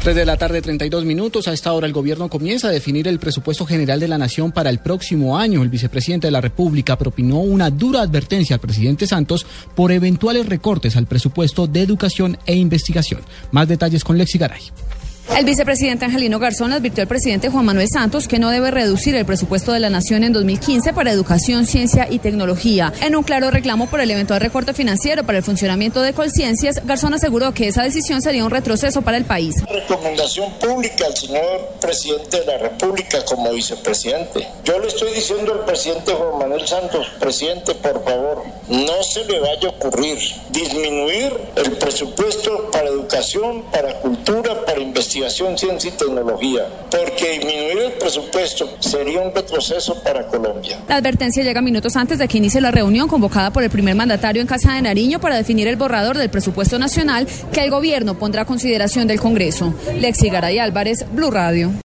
3 de la tarde, 32 minutos. A esta hora el gobierno comienza a definir el presupuesto general de la nación para el próximo año. El vicepresidente de la República propinó una dura advertencia al presidente Santos por eventuales recortes al presupuesto de educación e investigación. Más detalles con Lexi Garay. El vicepresidente Angelino Garzón advirtió al presidente Juan Manuel Santos que no debe reducir el presupuesto de la nación en 2015 para educación, ciencia y tecnología. En un claro reclamo por el eventual recorte financiero para el funcionamiento de Colciencias, Garzón aseguró que esa decisión sería un retroceso para el país. Recomendación pública al señor presidente de la República como vicepresidente. Yo le estoy diciendo al presidente Juan Manuel Santos, presidente, por favor, no se le vaya a ocurrir disminuir el presupuesto para educación, para cultura, investigación ciencia y tecnología, porque disminuir el presupuesto sería un retroceso para Colombia. La advertencia llega minutos antes de que inicie la reunión convocada por el primer mandatario en Casa de Nariño para definir el borrador del presupuesto nacional que el gobierno pondrá a consideración del Congreso. Lexi Garay Álvarez, Blue Radio.